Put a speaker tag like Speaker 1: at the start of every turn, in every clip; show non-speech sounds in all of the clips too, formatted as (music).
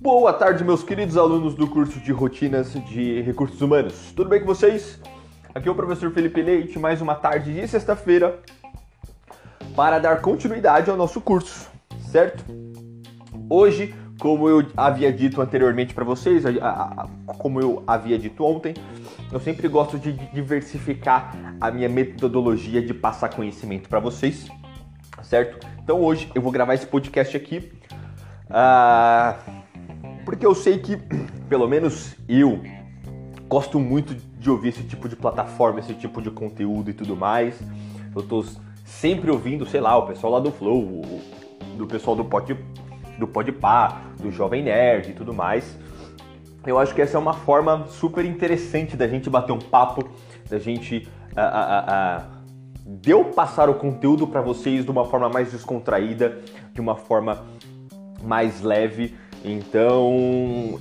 Speaker 1: Boa tarde, meus queridos alunos do curso de Rotinas de Recursos Humanos. Tudo bem com vocês? Aqui é o professor Felipe Leite, mais uma tarde de sexta-feira para dar continuidade ao nosso curso, certo? Hoje, como eu havia dito anteriormente para vocês, como eu havia dito ontem, eu sempre gosto de diversificar a minha metodologia de passar conhecimento para vocês, certo? Então hoje eu vou gravar esse podcast aqui, uh, porque eu sei que, pelo menos eu, gosto muito de ouvir esse tipo de plataforma, esse tipo de conteúdo e tudo mais. Eu tô sempre ouvindo, sei lá, o pessoal lá do Flow, do pessoal do Pod, do Podpah, do Jovem Nerd e tudo mais eu acho que essa é uma forma super interessante da gente bater um papo, da gente uh, uh, uh, deu passar o conteúdo para vocês de uma forma mais descontraída, de uma forma mais leve. Então,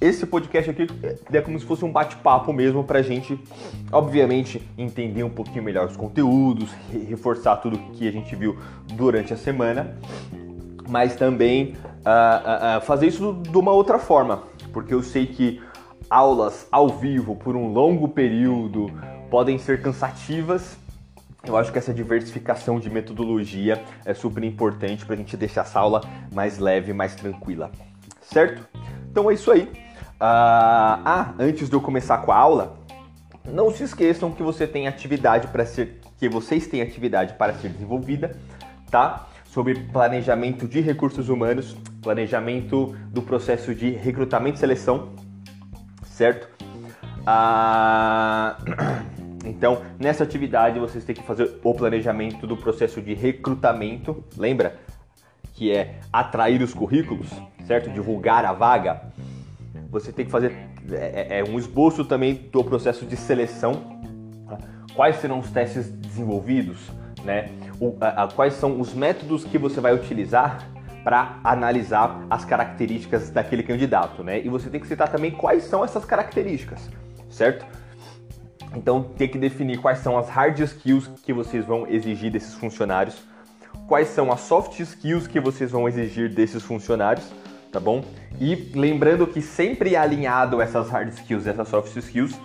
Speaker 1: esse podcast aqui é como se fosse um bate-papo mesmo para a gente, obviamente, entender um pouquinho melhor os conteúdos, reforçar tudo que a gente viu durante a semana, mas também uh, uh, fazer isso de uma outra forma porque eu sei que aulas ao vivo por um longo período podem ser cansativas. Eu acho que essa diversificação de metodologia é super importante para a gente deixar essa aula mais leve, mais tranquila, certo? Então é isso aí. Uh, ah, antes de eu começar com a aula, não se esqueçam que você tem atividade para ser, que vocês têm atividade para ser desenvolvida, tá? Sobre planejamento de recursos humanos, planejamento do processo de recrutamento e seleção, certo? Ah, (clears throat) então, nessa atividade vocês têm que fazer o planejamento do processo de recrutamento, lembra? Que é atrair os currículos, certo? Divulgar a vaga. Você tem que fazer é, é, é um esboço também do processo de seleção. Quais serão os testes desenvolvidos, né? O, a, a, quais são os métodos que você vai utilizar para analisar as características daquele candidato, né? E você tem que citar também quais são essas características, certo? Então tem que definir quais são as hard skills que vocês vão exigir desses funcionários, quais são as soft skills que vocês vão exigir desses funcionários, tá bom? E lembrando que sempre alinhado essas hard skills, essas soft skills,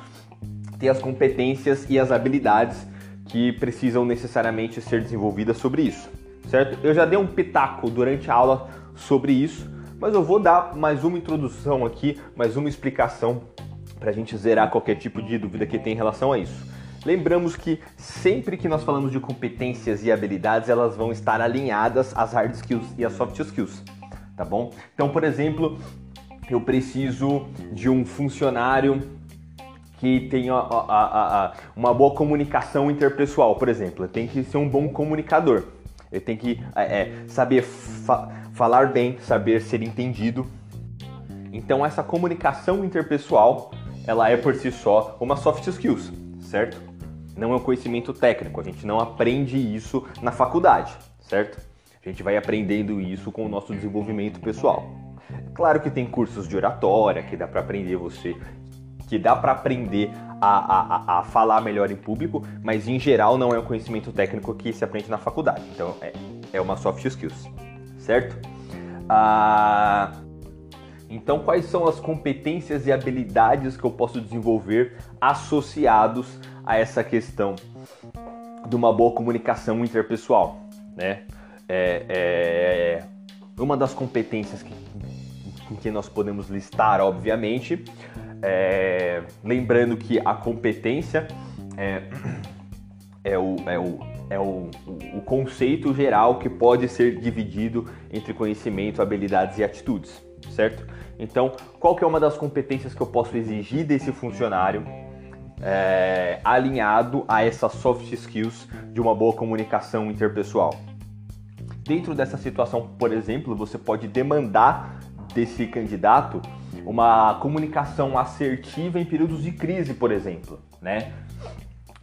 Speaker 1: tem as competências e as habilidades que precisam necessariamente ser desenvolvidas sobre isso, certo? Eu já dei um pitaco durante a aula sobre isso, mas eu vou dar mais uma introdução aqui, mais uma explicação para a gente zerar qualquer tipo de dúvida que tem em relação a isso. Lembramos que sempre que nós falamos de competências e habilidades, elas vão estar alinhadas às hard skills e às soft skills, tá bom? Então, por exemplo, eu preciso de um funcionário que tenha uma boa comunicação interpessoal, por exemplo. Ele tem que ser um bom comunicador. Ele tem que é, é, saber fa falar bem, saber ser entendido. Então essa comunicação interpessoal, ela é por si só uma soft skills, certo? Não é um conhecimento técnico, a gente não aprende isso na faculdade, certo? A gente vai aprendendo isso com o nosso desenvolvimento pessoal. Claro que tem cursos de oratória que dá para aprender você que dá para aprender a, a, a, falar melhor em público, mas em geral não é um conhecimento técnico que se aprende na faculdade. Então é, é uma soft skills, certo? Ah, então, quais são as competências e habilidades que eu posso desenvolver associados a essa questão de uma boa comunicação interpessoal, né? É, é uma das competências que, que nós podemos listar, obviamente, é, lembrando que a competência é, é, o, é, o, é o, o conceito geral que pode ser dividido entre conhecimento, habilidades e atitudes, certo? Então, qual que é uma das competências que eu posso exigir desse funcionário é, alinhado a essas soft skills de uma boa comunicação interpessoal? Dentro dessa situação, por exemplo, você pode demandar desse candidato uma comunicação assertiva em períodos de crise, por exemplo, né?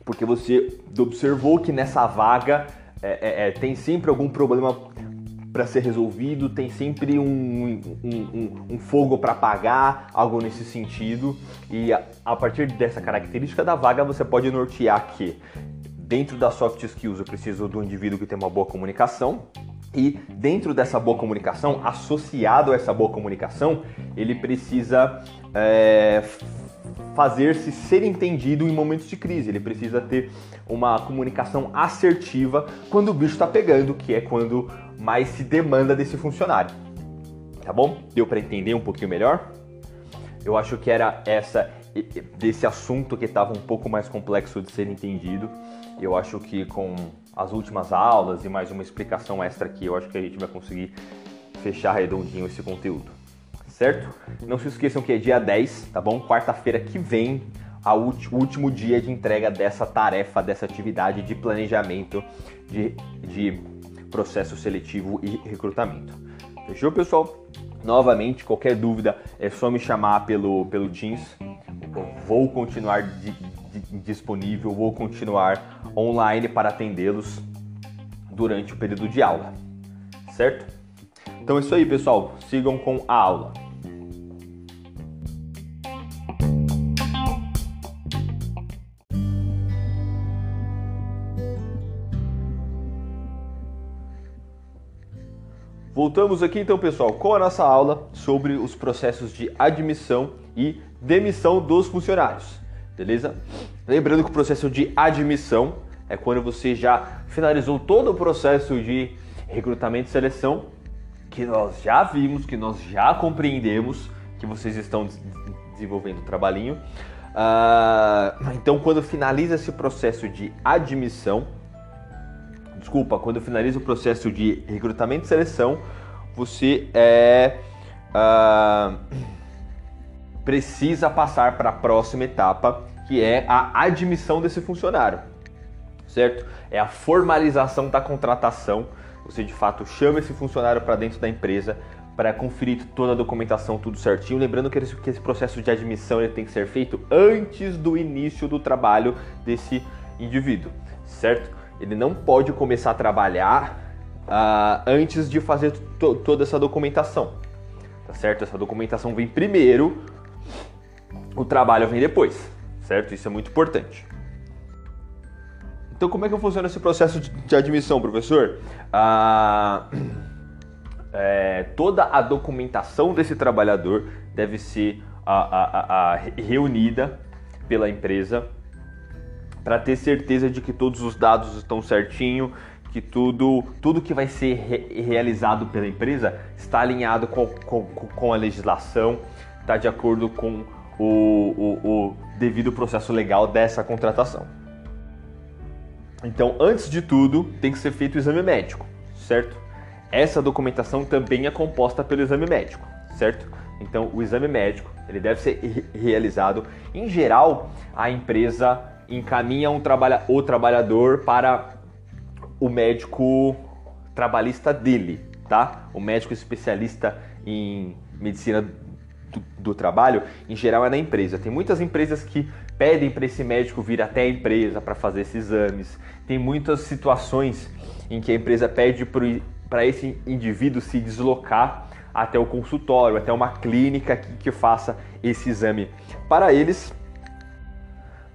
Speaker 1: Porque você observou que nessa vaga é, é, é tem sempre algum problema para ser resolvido, tem sempre um, um, um, um fogo para apagar, algo nesse sentido. E a, a, partir dessa característica da vaga, você pode nortear que dentro das soft skills eu preciso do indivíduo que tem uma boa comunicação, e dentro dessa boa comunicação, associado a essa boa comunicação, ele precisa é, fazer-se ser entendido em momentos de crise. Ele precisa ter uma comunicação assertiva quando o bicho está pegando, que é quando mais se demanda desse funcionário. Tá bom? Deu para entender um pouquinho melhor? Eu acho que era essa desse assunto que estava um pouco mais complexo de ser entendido. Eu acho que com as últimas aulas e mais uma explicação extra aqui, eu acho que a gente vai conseguir fechar redondinho esse conteúdo. Certo? Não se esqueçam que é dia 10, tá bom? Quarta-feira que vem, o último dia de entrega dessa tarefa, dessa atividade de planejamento de, de processo seletivo e recrutamento. Fechou, pessoal? Novamente, qualquer dúvida é só me chamar pelo, pelo Teams. Vou continuar de, disponível, vou continuar online para atendê-los durante o período de aula, certo? Então é isso aí, pessoal. Sigam com a aula. Voltamos aqui então, pessoal, com a nossa aula sobre os processos de admissão e demissão dos funcionários. Beleza? Lembrando que o processo de admissão é quando você já finalizou todo o processo de recrutamento e seleção, que nós já vimos, que nós já compreendemos que vocês estão desenvolvendo o trabalhinho. Uh, então, quando finaliza esse processo de admissão, desculpa, quando finaliza o processo de recrutamento e seleção, você é, uh, precisa passar para a próxima etapa, que é a admissão desse funcionário, certo? É a formalização da contratação. Você de fato chama esse funcionário para dentro da empresa para conferir toda a documentação, tudo certinho. Lembrando que esse, processo de admissão ele tem que ser feito antes do início do trabalho desse indivíduo, certo? ele não pode começar a trabalhar uh, antes de fazer toda essa documentação. Tá certo? Essa documentação vem primeiro, o trabalho vem depois, certo? Isso é muito importante. Então, como é que funciona esse processo de admissão, professor? Ah, (clears throat) é, toda a documentação desse trabalhador deve ser a, a, a, reunida pela empresa para ter certeza de que todos os dados estão certinho, que tudo, tudo que vai ser re realizado pela empresa está alinhado com, com, com a legislação, está de acordo com o, o, o devido processo legal dessa contratação. Então, antes de tudo, tem que ser feito o exame médico, certo? Essa documentação também é composta pelo exame médico, certo? Então, o exame médico ele deve ser realizado. Em geral, a empresa encaminha um trabalha, o trabalhador para o médico trabalhista dele, tá? O médico especialista em medicina do, trabalho, em geral é na empresa. Tem muitas empresas que pedem para esse médico vir até a empresa para fazer esses exames. Tem muitas situações em que a empresa pede para esse indivíduo se deslocar até o consultório, até uma clínica que, que faça esse exame para eles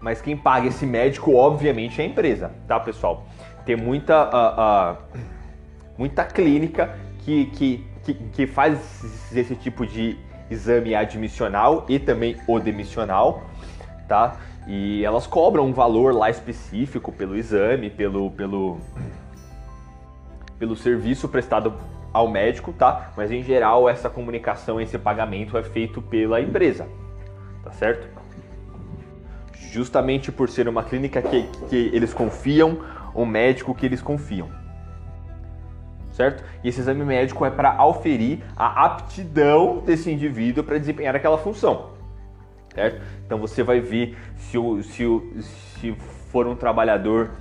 Speaker 1: mas quem paga esse médico, obviamente, é a empresa, tá, pessoal? Tem muita, uh, uh, muita clínica que, que, que, que faz esse tipo de exame admissional e também o demissional, tá? E elas cobram um valor lá específico pelo exame, pelo, pelo, pelo serviço prestado ao médico, tá? Mas em geral essa comunicação, esse pagamento é feito pela empresa, tá certo? justamente por ser uma clínica que, que eles confiam, um médico que eles confiam. Certo? E esse exame médico é para auferir a aptidão desse indivíduo para desempenhar aquela função. Certo? Então você vai ver se, o, se, o, se for um trabalhador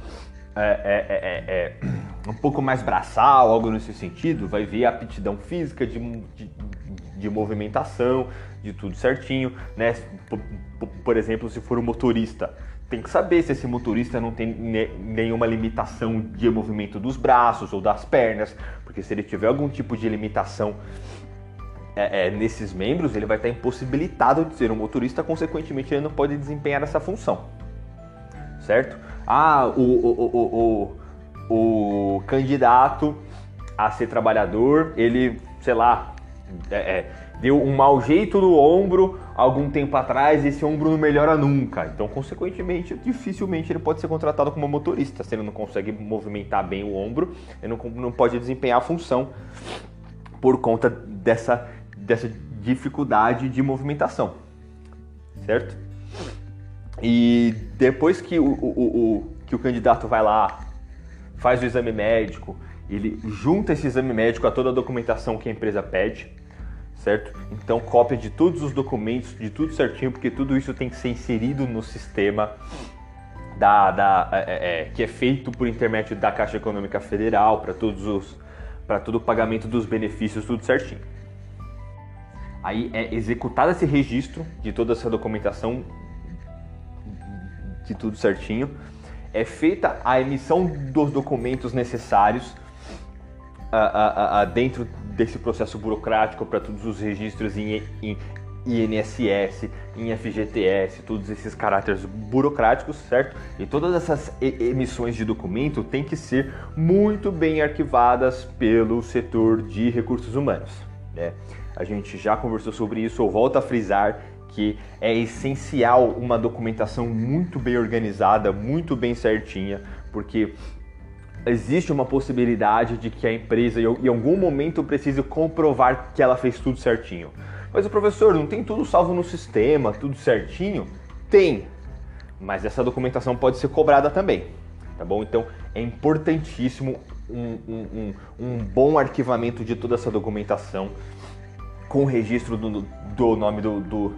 Speaker 1: é, é, é, é, é um pouco mais braçal, algo nesse sentido, vai ver a aptidão física de, de, de movimentação, de tudo certinho, né? Por, por, exemplo, se for um motorista, tem que saber se esse motorista não tem nenhuma limitação de movimento dos braços ou das pernas, porque se ele tiver algum tipo de limitação é, é, nesses membros, ele vai estar impossibilitado de ser um motorista, consequentemente ele não pode desempenhar essa função, certo? Ah, o, o, o, o, candidato a ser trabalhador, ele, sei lá, é, é, deu um mau jeito no ombro algum tempo atrás, esse ombro não melhora nunca. Então, consequentemente, dificilmente ele pode ser contratado como motorista. Se ele não consegue movimentar bem o ombro, ele não, não pode desempenhar a função por conta dessa, dessa dificuldade de movimentação, certo? E depois que o, o, o, que o candidato vai lá, faz o exame médico, ele junta esse exame médico a toda a documentação que a empresa pede, certo? Então cópia de todos os documentos, de tudo certinho, porque tudo isso tem que ser inserido no sistema da, da é, é, é que é feito por intermédio da Caixa Econômica Federal para todos os para todo o pagamento dos benefícios, tudo certinho. Aí é executado esse registro de toda essa documentação, de tudo certinho. É feita a emissão dos documentos necessários dentro desse processo burocrático para todos os registros em, em INSS, em FGTS, todos esses caráteres burocráticos, certo? E todas essas emissões de documento têm que ser muito bem arquivadas pelo setor de recursos humanos. Né? A gente já conversou sobre isso, eu volto a frisar que é essencial uma documentação muito bem organizada, muito bem certinha, porque existe uma possibilidade de que a empresa em algum momento precise comprovar que ela fez tudo certinho. Mas o professor não tem tudo salvo no sistema, tudo certinho? Tem, mas essa documentação pode ser cobrada também, tá bom? Então é importantíssimo um, um, um, um bom arquivamento de toda essa documentação com o registro do, do nome do, do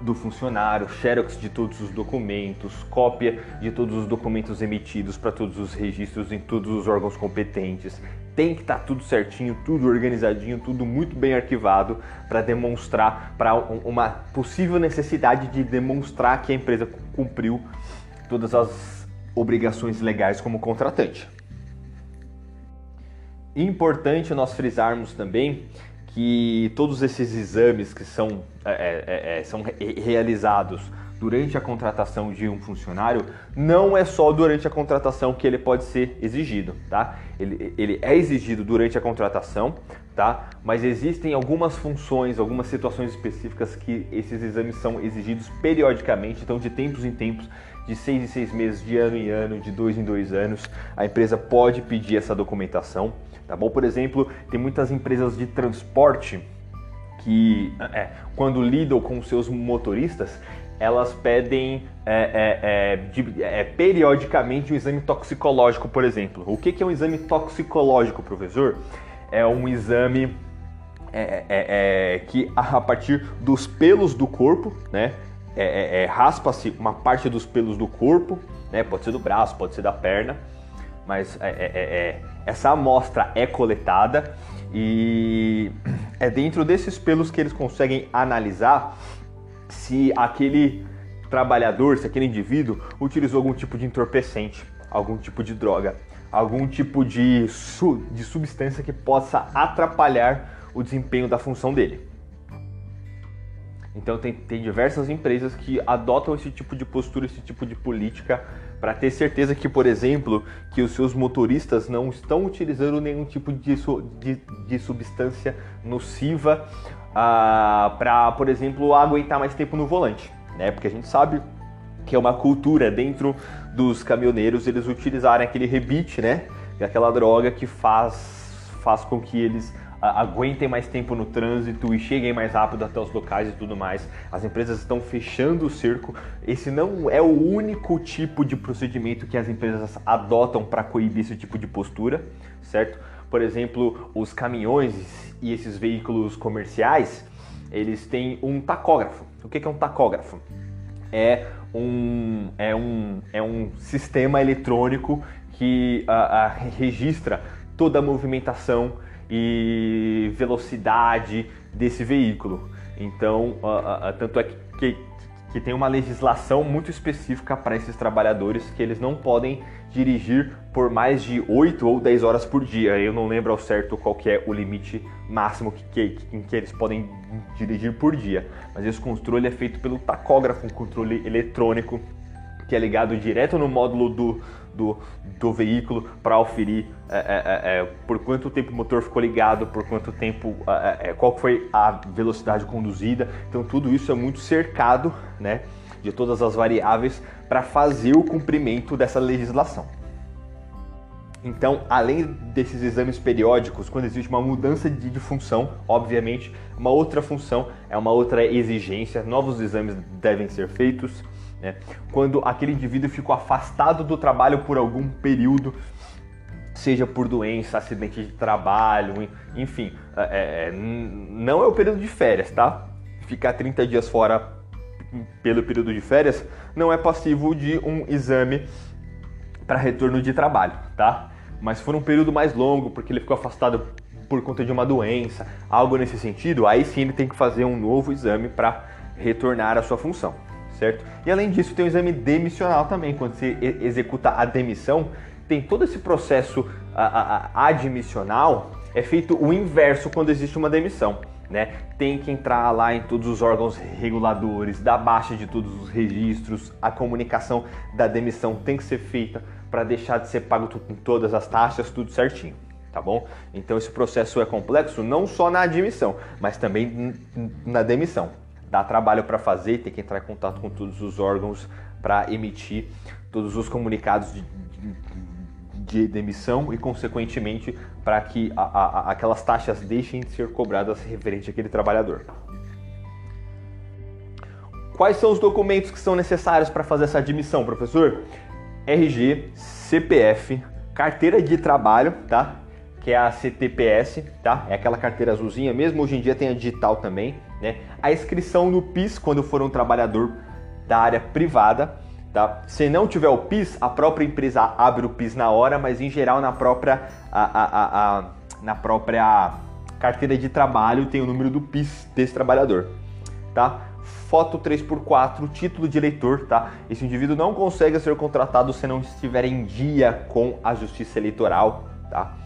Speaker 1: do funcionário, xerox de todos os documentos, cópia de todos os documentos emitidos para todos os registros em todos os órgãos competentes. Tem que estar tá tudo certinho, tudo organizadinho, tudo muito bem arquivado para demonstrar para uma possível necessidade de demonstrar que a empresa cumpriu todas as obrigações legais como contratante. Importante nós frisarmos também que todos esses exames que são, é, é, é, são realizados durante a contratação de um funcionário, não é só durante a contratação que ele pode ser exigido, tá? Ele, ele é exigido durante a contratação, tá? Mas existem algumas funções, algumas situações específicas que esses exames são exigidos periodicamente, então de tempos em tempos, de seis em seis meses, de ano em ano, de dois em dois anos, a empresa pode pedir essa documentação tá bom? Por exemplo, tem muitas empresas de transporte que, é, quando lidam com seus motoristas, elas pedem é, é, é de, é, periodicamente um exame toxicológico, por exemplo. O que, que é um exame toxicológico, professor? É um exame é, que a partir dos pelos do corpo, né? raspa-se uma parte dos pelos do corpo, né? Pode ser do braço, pode ser da perna, mas é, essa amostra é coletada e é dentro desses pelos que eles conseguem analisar se aquele trabalhador, se aquele indivíduo utilizou algum tipo de entorpecente, algum tipo de droga, algum tipo de, su de substância que possa atrapalhar o desempenho da função dele. Então tem, tem diversas empresas que adotam esse tipo de postura, esse tipo de política para ter certeza que, por exemplo, que os seus motoristas não estão utilizando nenhum tipo de, de, de substância nociva ah, para, por exemplo, aguentar mais tempo no volante, né? Porque a gente sabe que é uma cultura dentro dos caminhoneiros eles utilizarem aquele rebite, né? É aquela droga que faz faz com que eles aguentem mais tempo no trânsito e cheguem mais rápido até os locais e tudo mais. As empresas estão fechando o cerco. Esse não é o único tipo de procedimento que as empresas adotam para coibir esse tipo de postura, certo? Por exemplo, os caminhões e esses veículos comerciais, eles têm um tacógrafo. O que é um tacógrafo? É um, é um, é um sistema eletrônico que uh, uh, registra toda a movimentação e velocidade desse veículo. Então, tanto é que, que tem uma legislação muito específica para esses trabalhadores que eles não podem dirigir por mais de 8 ou 10 horas por dia. Eu não lembro ao certo qual é o limite máximo que, que, em que eles podem dirigir por dia. Mas esse controle é feito pelo tacógrafo, um controle eletrônico que é ligado direto no módulo do, do, do veículo para auferir é, é, é, é, por quanto tempo o motor ficou ligado, por quanto tempo, é, qual foi a velocidade conduzida. Então tudo isso é muito cercado né, de todas as variáveis para fazer o cumprimento dessa legislação. Então, além desses exames periódicos, quando existe uma mudança de, de, função, obviamente, uma outra função é uma outra exigência, novos exames devem ser feitos. Né? Quando aquele indivíduo ficou afastado do trabalho por algum período, seja por doença, acidente de trabalho, enfim, é, é não é o período de férias, tá? Ficar 30 dias fora pelo período de férias não é passivo de um exame para retorno de trabalho, tá? Mas for um período mais longo, porque ele ficou afastado por conta de uma doença, algo nesse sentido, aí sim ele tem que fazer um novo exame para retornar à sua função, certo? E além disso, tem o exame demissional também, quando você executa a demissão, tem todo esse processo admissional, é feito o inverso quando existe uma demissão. Né? Tem que entrar lá em todos os órgãos reguladores, da baixa de todos os registros, a comunicação da demissão tem que ser feita para deixar de ser pago com todas as taxas, tudo certinho, tá bom? Então esse processo é complexo não só na admissão, mas também na demissão. Dá trabalho para fazer, tem que entrar em contato com todos os órgãos para emitir todos os comunicados de demissão e, consequentemente, para que a, a, aquelas taxas deixem de ser cobradas referente àquele trabalhador. Quais são os documentos que são necessários para fazer essa admissão, professor? RG, CPF, carteira de trabalho, tá? Que é a CTPS, tá? É aquela carteira azulzinha mesmo, hoje em dia tem a digital também, né? A inscrição no PIS quando for um trabalhador da área privada, tá? Se não tiver o PIS, a própria empresa abre o PIS na hora, mas em geral na própria a, a, a, na própria carteira de trabalho tem o número do PIS desse trabalhador, tá? foto 3x4, título de eleitor, tá? Esse indivíduo não consegue ser contratado se não estiver em dia com a justiça eleitoral, tá?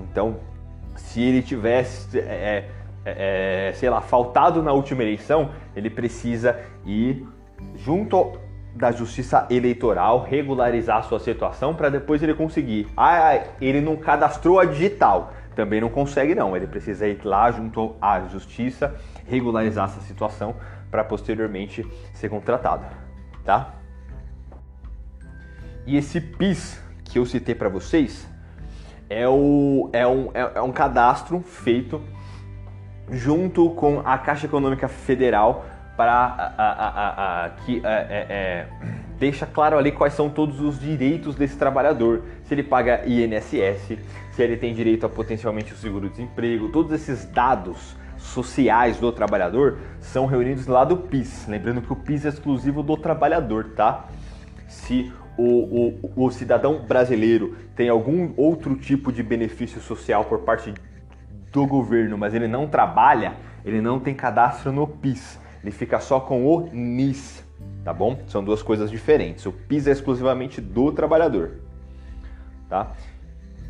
Speaker 1: Então, se ele tivesse, é, é, é, sei lá, faltado na última eleição, ele precisa ir junto da justiça eleitoral regularizar a sua situação para depois ele conseguir. Ah, ele não cadastrou a digital. Também não consegue não, ele precisa ir lá junto à justiça regularizar essa situação para posteriormente ser contratado, tá? E esse PIS que eu citei para vocês é, o, é, um, é, é um cadastro feito junto com a Caixa Econômica Federal para que é, é, é, deixa claro ali quais são todos os direitos desse trabalhador, se ele paga INSS, se ele tem direito a potencialmente o seguro-desemprego, todos esses dados sociais do trabalhador são reunidos lá do PIS. Lembrando que o PIS é exclusivo do trabalhador, tá? Se o, o, o cidadão brasileiro tem algum outro tipo de benefício social por parte do governo, mas ele não trabalha, ele não tem cadastro no PIS. Ele fica só com o NIS, tá bom? São duas coisas diferentes. O PIS é exclusivamente do trabalhador, tá?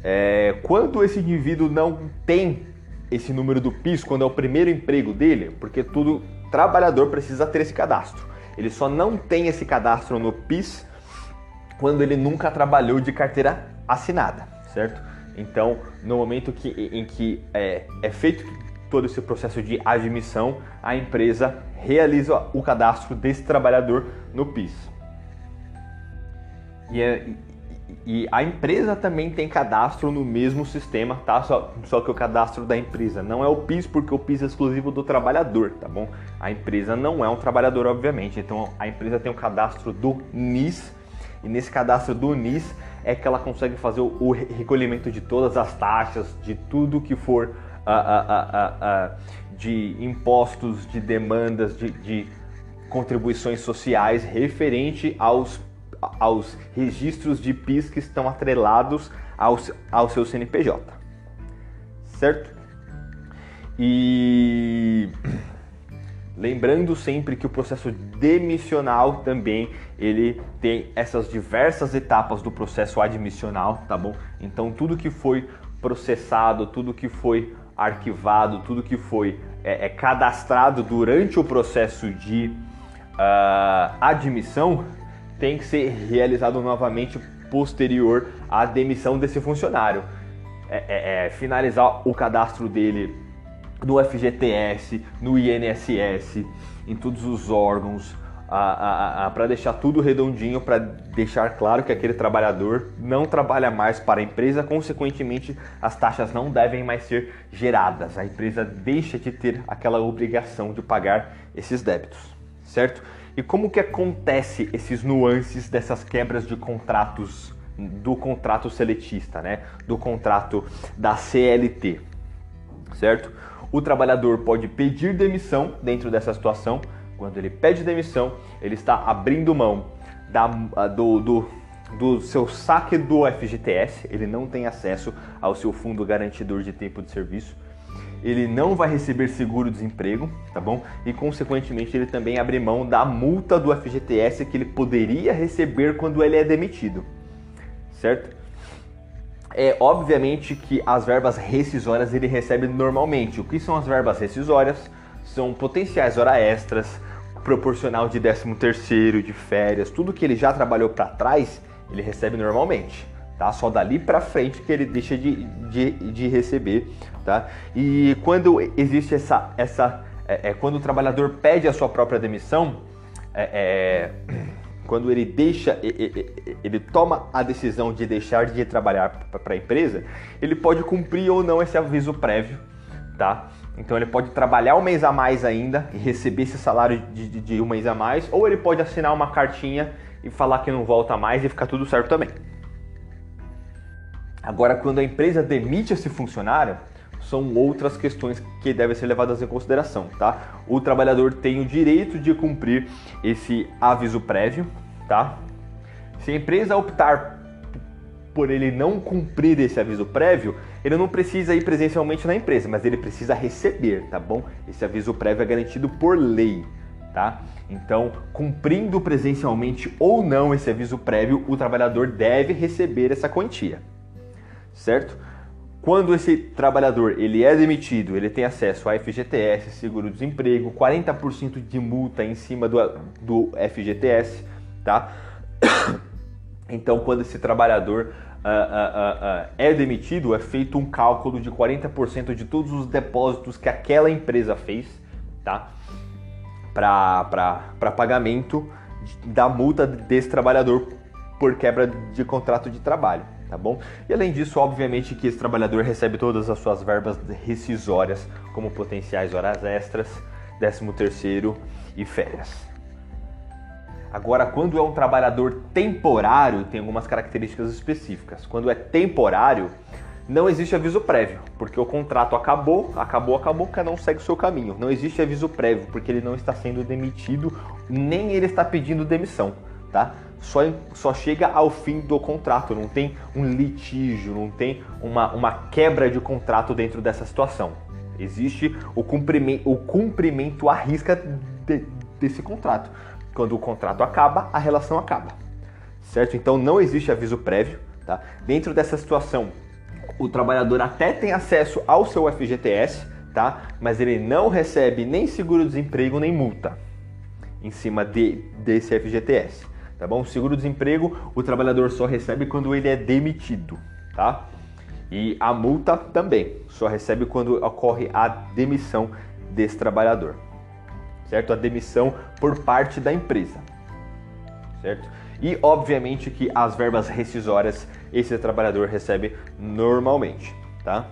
Speaker 1: É, quando esse indivíduo não tem esse número do PIS quando é o primeiro emprego dele, porque todo trabalhador precisa ter esse cadastro. Ele só não tem esse cadastro no PIS quando ele nunca trabalhou de carteira assinada, certo? Então, no momento que, em que é, é feito todo esse processo de admissão, a empresa realiza o cadastro desse trabalhador no PIS. E, é, e a empresa também tem cadastro no mesmo sistema, tá? Só, só que o cadastro da empresa não é o PIS, porque o PIS é exclusivo do trabalhador, tá bom? A empresa não é um trabalhador, obviamente. Então a empresa tem o cadastro do NIS, e nesse cadastro do NIS é que ela consegue fazer o recolhimento de todas as taxas, de tudo que for uh, uh, uh, de impostos, de demandas, de, de contribuições sociais referente aos aos registros de PIS que estão atrelados ao, ao seu CNPJ, certo? E (clears throat) lembrando sempre que o processo demissional também ele tem essas diversas etapas do processo admissional, tá bom? Então tudo que foi processado, tudo que foi arquivado, tudo que foi é, é cadastrado durante o processo de uh, admissão tem que ser realizado novamente posterior à demissão desse funcionário. É, é, é, finalizar o cadastro dele no FGTS, no INSS, em todos os órgãos, para deixar tudo redondinho, para deixar claro que aquele trabalhador não trabalha mais para a empresa, consequentemente as taxas não devem mais ser geradas. A empresa deixa de ter aquela obrigação de pagar esses débitos, certo? E como que acontece esses nuances dessas quebras de contratos do contrato seletista, né? Do contrato da CLT, certo? O trabalhador pode pedir demissão dentro dessa situação. Quando ele pede demissão, ele está abrindo mão da, do, do, do seu saque do FGTS, ele não tem acesso ao seu fundo garantidor de tempo de serviço ele não vai receber seguro-desemprego, tá bom? E consequentemente ele também abre mão da multa do FGTS que ele poderia receber quando ele é demitido, certo? É obviamente que as verbas rescisórias ele recebe normalmente. O que são as verbas rescisórias? São potenciais hora extras, proporcional de 13 terceiro, de férias, tudo que ele já trabalhou para trás, ele recebe normalmente tá? Só dali para frente que ele deixa de, de, de, receber, tá? E quando existe essa, essa é, é, quando o trabalhador pede a sua própria demissão, é, é (clears throat) quando ele deixa, ele toma a decisão de deixar de trabalhar para a empresa, ele pode cumprir ou não esse aviso prévio, tá? Então ele pode trabalhar um mês a mais ainda e receber esse salário de, de, de um mês a mais, ou ele pode assinar uma cartinha e falar que não volta mais e ficar tudo certo também. Agora, quando a empresa demite esse funcionário, são outras questões que devem ser levadas em consideração, tá? O trabalhador tem o direito de cumprir esse aviso prévio, tá? Se a empresa optar por ele não cumprir esse aviso prévio, ele não precisa ir presencialmente na empresa, mas ele precisa receber, tá bom? Esse aviso prévio é garantido por lei, tá? Então, cumprindo presencialmente ou não esse aviso prévio, o trabalhador deve receber essa quantia certo? Quando esse trabalhador ele é demitido, ele tem acesso a FGTS, seguro-desemprego, 40% de multa em cima do, do FGTS, tá? (coughs) Então, quando esse trabalhador uh, uh, é demitido, é feito um cálculo de 40% de todos os depósitos que aquela empresa fez, tá? Para pagamento da multa desse trabalhador por quebra de contrato de trabalho tá bom? E além disso, obviamente que esse trabalhador recebe todas as suas verbas rescisórias, como potenciais horas extras, 13 terceiro e férias. Agora, quando é um trabalhador temporário, tem algumas características específicas. Quando é temporário, não existe aviso prévio, porque o contrato acabou, acabou, acabou, cada um segue o seu caminho. Não existe aviso prévio, porque ele não está sendo demitido, nem ele está pedindo demissão, tá? só, só chega ao fim do contrato, não tem um litígio, não tem uma, uma quebra de contrato dentro dessa situação. Existe o cumprimento, o cumprimento à risca de, desse contrato. Quando o contrato acaba, a relação acaba. Certo? Então não existe aviso prévio. Tá? Dentro dessa situação, o trabalhador até tem acesso ao seu FGTS, tá? mas ele não recebe nem seguro-desemprego nem multa em cima de, desse FGTS tá bom? Seguro-desemprego o trabalhador só recebe quando ele é demitido, tá? E a multa também só recebe quando ocorre a demissão desse trabalhador, certo? A demissão por parte da empresa, certo? E obviamente que as verbas rescisórias esse trabalhador recebe normalmente, tá?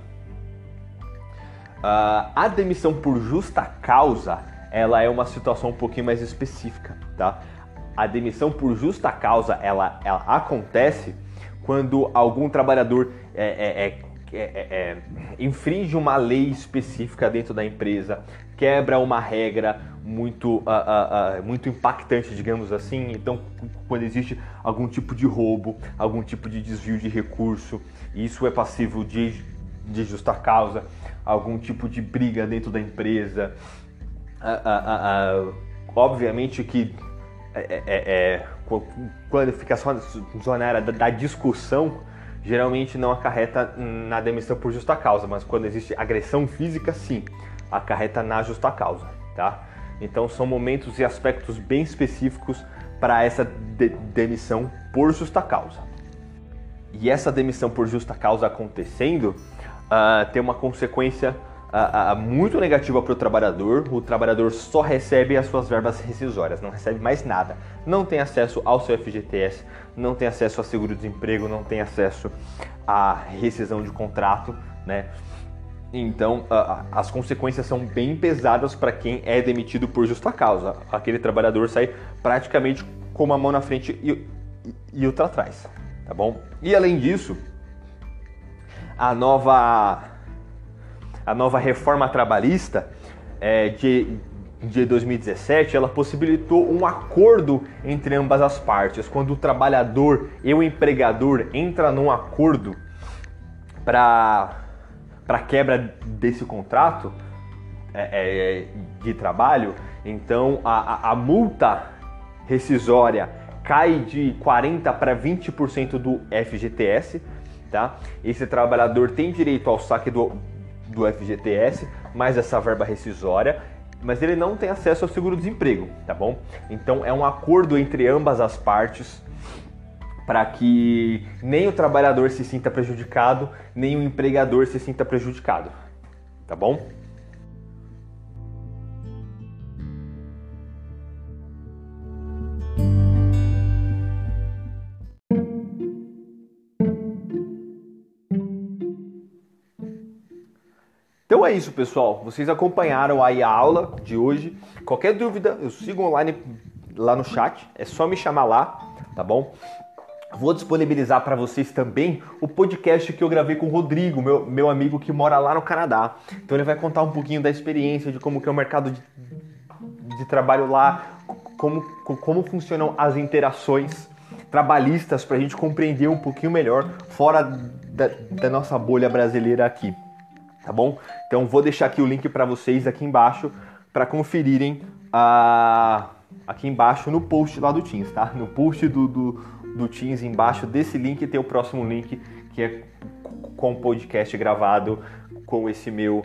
Speaker 1: Uh, a demissão por justa causa, ela é uma situação um pouquinho mais específica, tá? a demissão por justa causa ela, ela acontece quando algum trabalhador é, é, é, é, infringe uma lei específica dentro da empresa, quebra uma regra muito, uh, uh, muito impactante, digamos assim. Então, quando existe algum tipo de roubo, algum tipo de desvio de recurso, isso é passível de, de justa causa, algum tipo de briga dentro da empresa. obviamente que é, é, é, é quando fica só zona área da, discussão, geralmente não acarreta na demissão por justa causa, mas quando existe agressão física, sim, acarreta na justa causa, tá? Então são momentos e aspectos bem específicos para essa de demissão por justa causa. E essa demissão por justa causa acontecendo uh, tem uma consequência uh, uh, muito negativa para o trabalhador. O trabalhador só recebe as suas verbas rescisórias, não recebe mais nada. Não tem acesso ao seu FGTS, não tem acesso a seguro-desemprego, não tem acesso à rescisão de contrato, né? Então, as consequências são bem pesadas para quem é demitido por justa causa. Aquele trabalhador sai praticamente com uma mão na frente e, e, e outra atrás, tá bom? E além disso, a nova a nova reforma trabalhista é, de, de 2017 ela possibilitou um acordo entre ambas as partes. Quando o trabalhador e o empregador entram num acordo para para quebra desse contrato é, é, de trabalho, então a, a, a multa rescisória cai de 40 para 20% do FGTS, tá? Esse trabalhador tem direito ao saque do, do FGTS, mais essa verba rescisória, mas ele não tem acesso ao seguro-desemprego, tá bom? Então é um acordo entre ambas as partes para que nem o trabalhador se sinta prejudicado, nem o empregador se sinta prejudicado. Tá bom? Então é isso, pessoal. Vocês acompanharam aí a aula de hoje. Qualquer dúvida, eu sigo online lá no chat. É só me chamar lá, tá bom? Vou disponibilizar para vocês também o podcast que eu gravei com o Rodrigo, meu, meu amigo que mora lá no Canadá. Então ele vai contar um pouquinho da experiência, de como que é o mercado de, de trabalho lá, como, como funcionam as interações trabalhistas para a gente compreender um pouquinho melhor fora da, da nossa bolha brasileira aqui, tá bom? Então vou deixar aqui o link para vocês aqui embaixo para conferirem a aqui embaixo no post lá do Teams, tá? No post do, do do Teams embaixo desse link tem o próximo link que é com o podcast gravado com esse meu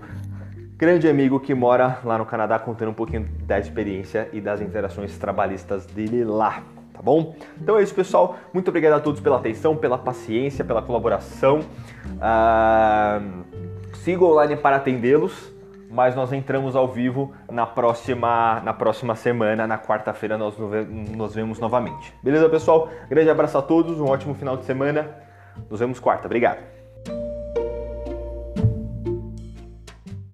Speaker 1: grande amigo que mora lá no Canadá contando um pouquinho da experiência e das interações trabalhistas dele lá. Tá bom? Então é isso, pessoal. Muito obrigado a todos pela atenção, pela paciência, pela colaboração. Uh, siga online para atendê-los mas nós entramos ao vivo na próxima, na próxima semana, na quarta-feira nós nos vemos novamente. Beleza, pessoal? Grande abraço a todos, um ótimo final de semana. Nos vemos quarta. Obrigado.